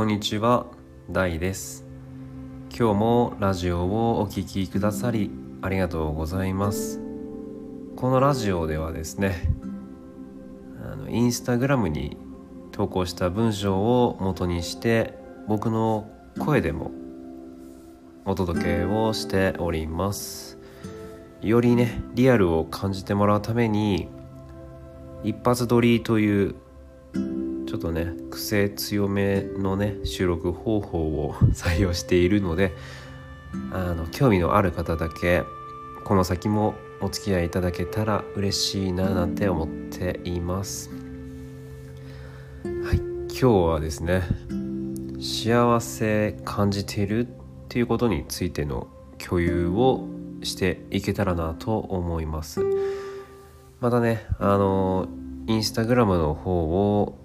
こんにちは、大です。今日もラジオをお聴きくださりありがとうございます。このラジオではですね、あのインスタグラムに投稿した文章を元にして僕の声でもお届けをしております。よりね、リアルを感じてもらうために一発撮りというちょっとね癖強めのね収録方法を 採用しているのであの興味のある方だけこの先もお付き合いいただけたら嬉しいななんて思っています。はい今日はですね幸せ感じているっていうことについての共有をしていけたらなと思います。またねあのインスタグラムの方を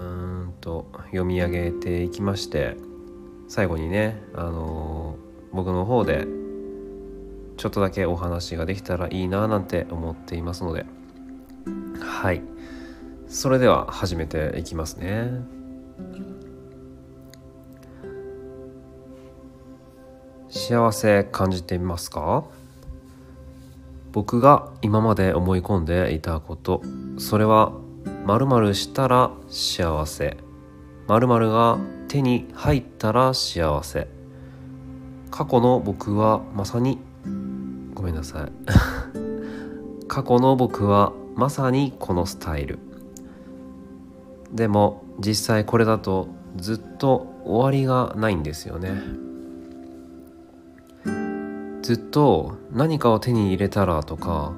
うんと読み上げていきまして最後にね、あのー、僕の方でちょっとだけお話ができたらいいななんて思っていますので。はい。それでは始めていきますね。幸せ感じてみますか？僕が今まで思い込んでいたこと。それは〇〇したら幸せ。〇〇が手に入ったら幸せ。過去の僕はまさにごめんなさい。過去の僕はまさにこのスタイル。でも実際これだとずっと終わりがないんですよね。ずっと何かを手に入れたらとか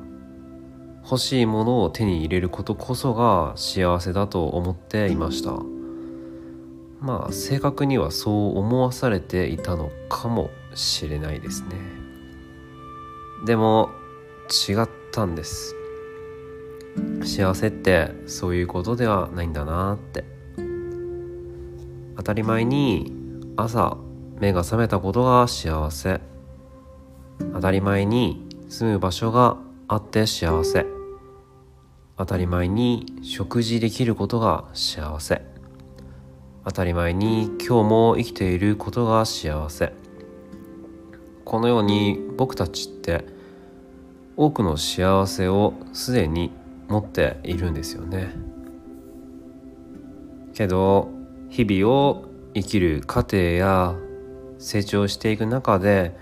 欲しいものを手に入れることこそが幸せだと思っていました。まあ正確にはそう思わされていたのかもしれないですね。でも違ったんです。幸せってそういうことではないんだなって。当たり前に朝目が覚めたことが幸せ。当たり前に住む場所があって幸せ。当たり前に食事できることが幸せ。当たり前に今日も生きていることが幸せ。このように僕たちって多くの幸せをすでに持っているんですよね。けど日々を生きる過程や成長していく中で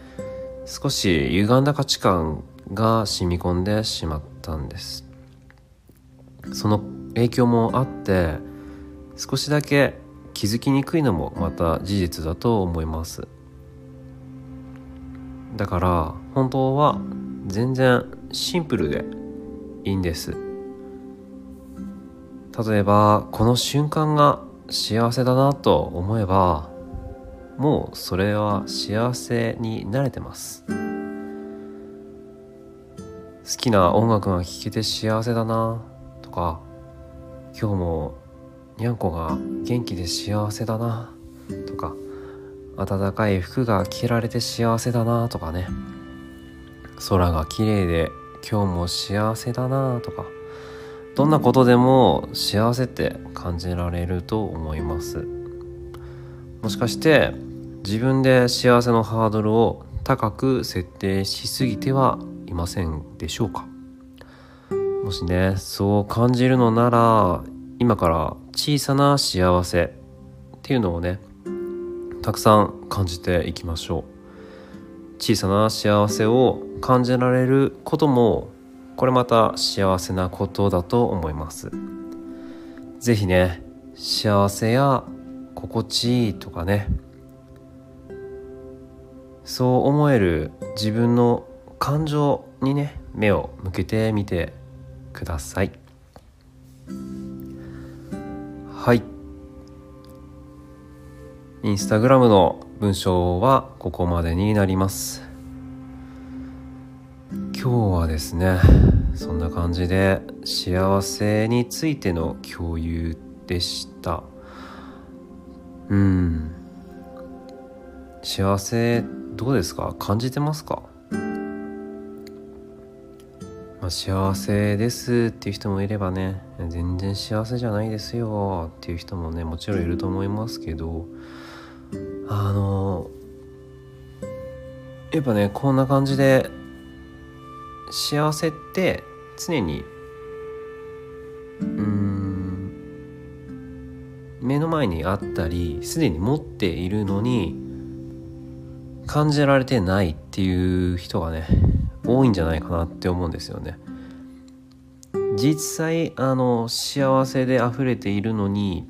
少し歪んだ価値観が染み込んでしまったんです。その影響もあって少しだけ気づきにくいのもまた事実だと思います。だから本当は全然シンプルでいいんです。例えばこの瞬間が幸せだなと思えばもうそれは幸せに慣れてます。好きな音楽が聴けて幸せだなとか今日もにゃんこが元気で幸せだなとか暖かい服が着られて幸せだなとかね。空が綺麗で今日も幸せだなとか。どんなことでも幸せって感じられると思います。もしかして自分で幸せのハードルを高く設定しすぎてはいませんでしょうか？もしねそう感じるのなら今から小さな幸せっていうのをねたくさん感じていきましょう。小さな幸せを感じられることもこれまた幸せなことだと思います。是非ね幸せや心地いいとかねそう思える自分の感情にね目を向けてみてください。はい。インスタグラムの文章はここまでになります。今日はですねそんな感じで幸せについての共有でした。うん。幸せどうですか？感じてますか？まあ、幸せですっていう人もいればね全然幸せじゃないですよっていう人もねもちろんいると思いますけどあのやっぱねこんな感じで幸せって常にうん目の前にあったりすでに持っているのに感じられてないっていう人がね多いんじゃないかなって思うんですよね。実際あの幸せで溢れているのに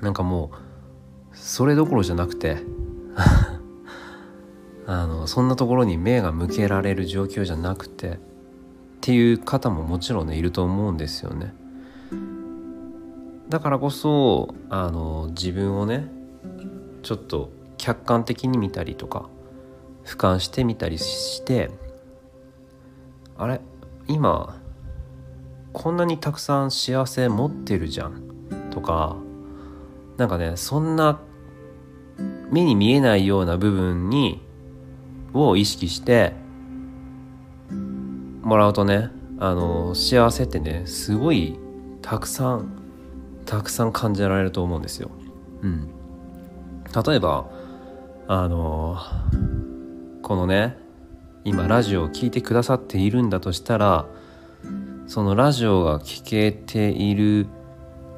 なんかもうそれどころじゃなくて あのそんなところに目が向けられる状況じゃなくてっていう方ももちろんねいると思うんですよね。だからこそあの自分をねちょっと客観的に見たりとか俯瞰してみたりしてあれ？今こんなにたくさん幸せ持ってるじゃん。とかなんかねそんな目に見えないような部分にを意識してもらうとねあの幸せってねすごいたくさんたくさん感じられると思うんですよ。うん、例えばあのこのね今ラジオを聴いてくださっているんだとしたらそのラジオが聴けている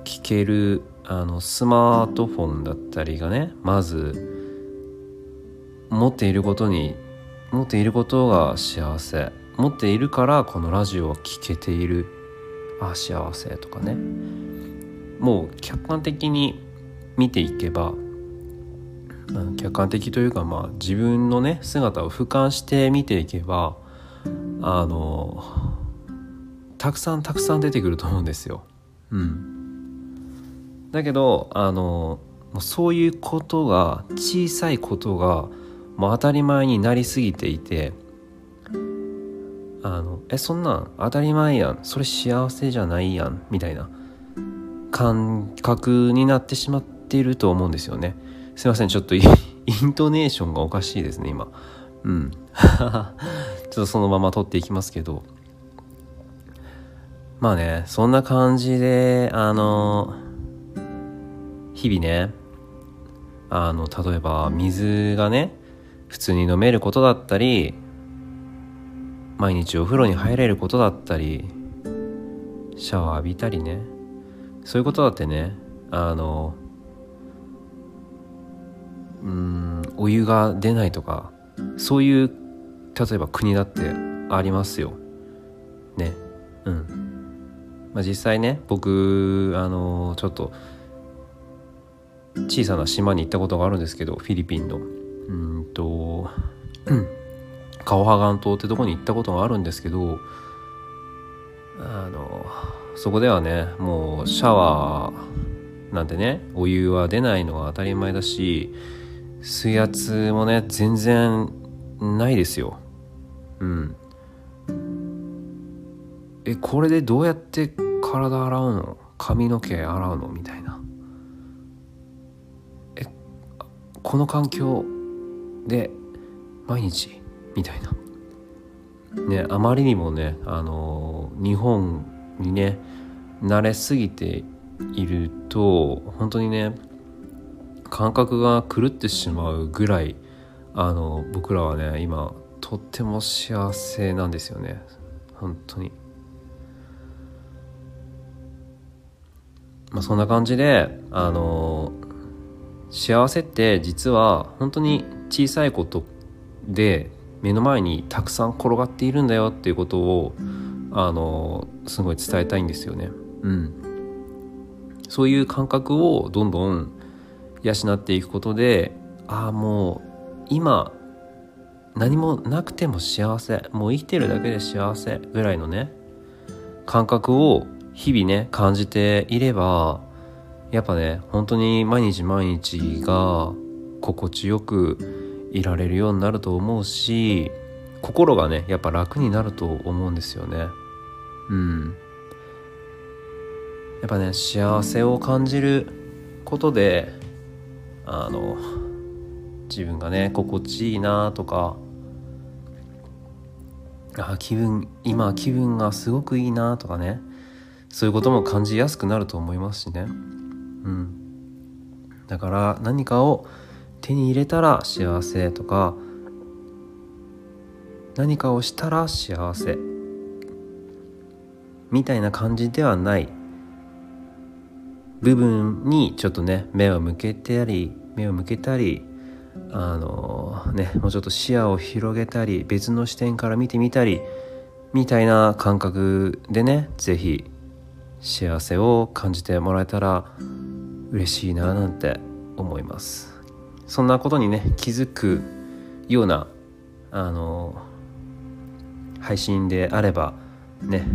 聴けるあのスマートフォンだったりがねまず持っていることに持っていることが幸せ。持っているからこのラジオを聴けている。あ幸せとかね。もう客観的に見ていけば客観的というかまあ自分のね姿を俯瞰して見ていけばあのたくさんたくさん出てくると思うんですよ。うん、だけどあのそういうことが小さいことがもう当たり前になりすぎていてあのえそんなん当たり前やんそれ幸せじゃないやんみたいな感覚になってしまっていると思うんですよね。すいませんちょっと イントネーションがおかしいですね今。うん。ちょっとそのまま撮っていきますけど。まあねそんな感じであの日々ねあの例えば水がね普通に飲めることだったり毎日お風呂に入れることだったりシャワー浴びたりね。そういうことだってねあのうんお湯が出ないとかそういう例えば国だってありますよ。ね。うん。まあ実際ね僕あのちょっと小さな島に行ったことがあるんですけどフィリピンの。うんとカオハガン島ってとこに行ったことがあるんですけどあのそこではねもうシャワーなんてねお湯は出ないのが当たり前だし水圧もね全然ないですよ。うん。えこれでどうやって体洗うの？髪の毛洗うの？みたいな。えこの環境で毎日？みたいな。ねあまりにもねあの日本にね慣れすぎていると本当にね感覚が狂ってしまうぐらいあの僕らはね今とっても幸せなんですよね。本当に。まあそんな感じであの幸せって実は本当に小さいことで目の前にたくさん転がっているんだよっていうことをあのすごい伝えたいんですよね。うん。そういう感覚をどんどん養っていくことでああもう今何もなくても幸せもう生きてるだけで幸せぐらいのね感覚を日々ね感じていればやっぱね本当に毎日毎日が心地よくいられるようになると思うし心がねやっぱ楽になると思うんですよね。うん。やっぱね幸せを感じることであの自分がね心地いいなとかあ気分今気分がすごくいいなとかねそういうことも感じやすくなると思いますしね。うん。だから何かを手に入れたら幸せとか何かをしたら幸せみたいな感じではない部分にちょっとね目を向けたり目を向けたりあのねもうちょっと視野を広げたり別の視点から見てみたりみたいな感覚でね是非幸せを感じてもらえたら嬉しいななんて思います。そんなことにね気づくようなあの配信であればね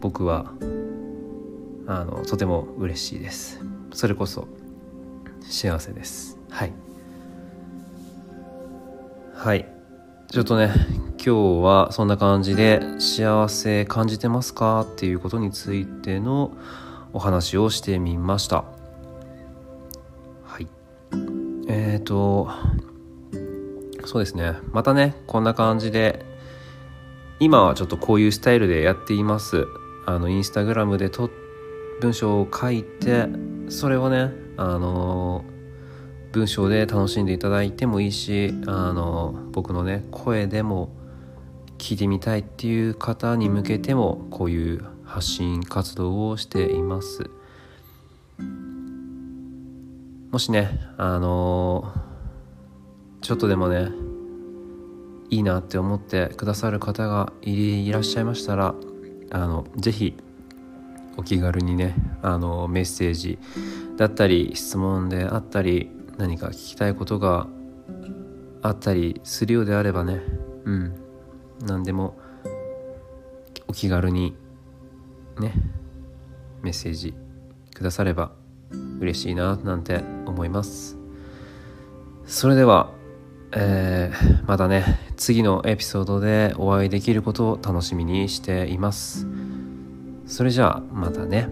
僕はあのとても嬉しいです。それこそ幸せです。はい。はい。ちょっとね今日はそんな感じで幸せ感じてますか？っていうことについてのお話をしてみました。はい。えっ、ー、とそうですね。またねこんな感じで今はちょっとこういうスタイルでやっています。あのインスタグラムでと文章を書いてそれをねあの文章で楽しんでいただいてもいいしあの僕のね声でも聞いてみたいっていう方に向けてもこういう発信活動をしています。もしねあのちょっとでもねいいなって思ってくださる方がいらっしゃいましたらあのぜひお気軽にねあのメッセージだったり質問であったり何か聞きたいことがあったりするようであればねうん。何でもお気軽にねメッセージくだされば嬉しいななんて思います。それではえー、またね次のエピソードでお会いできることを楽しみにしています。それじゃあまたね。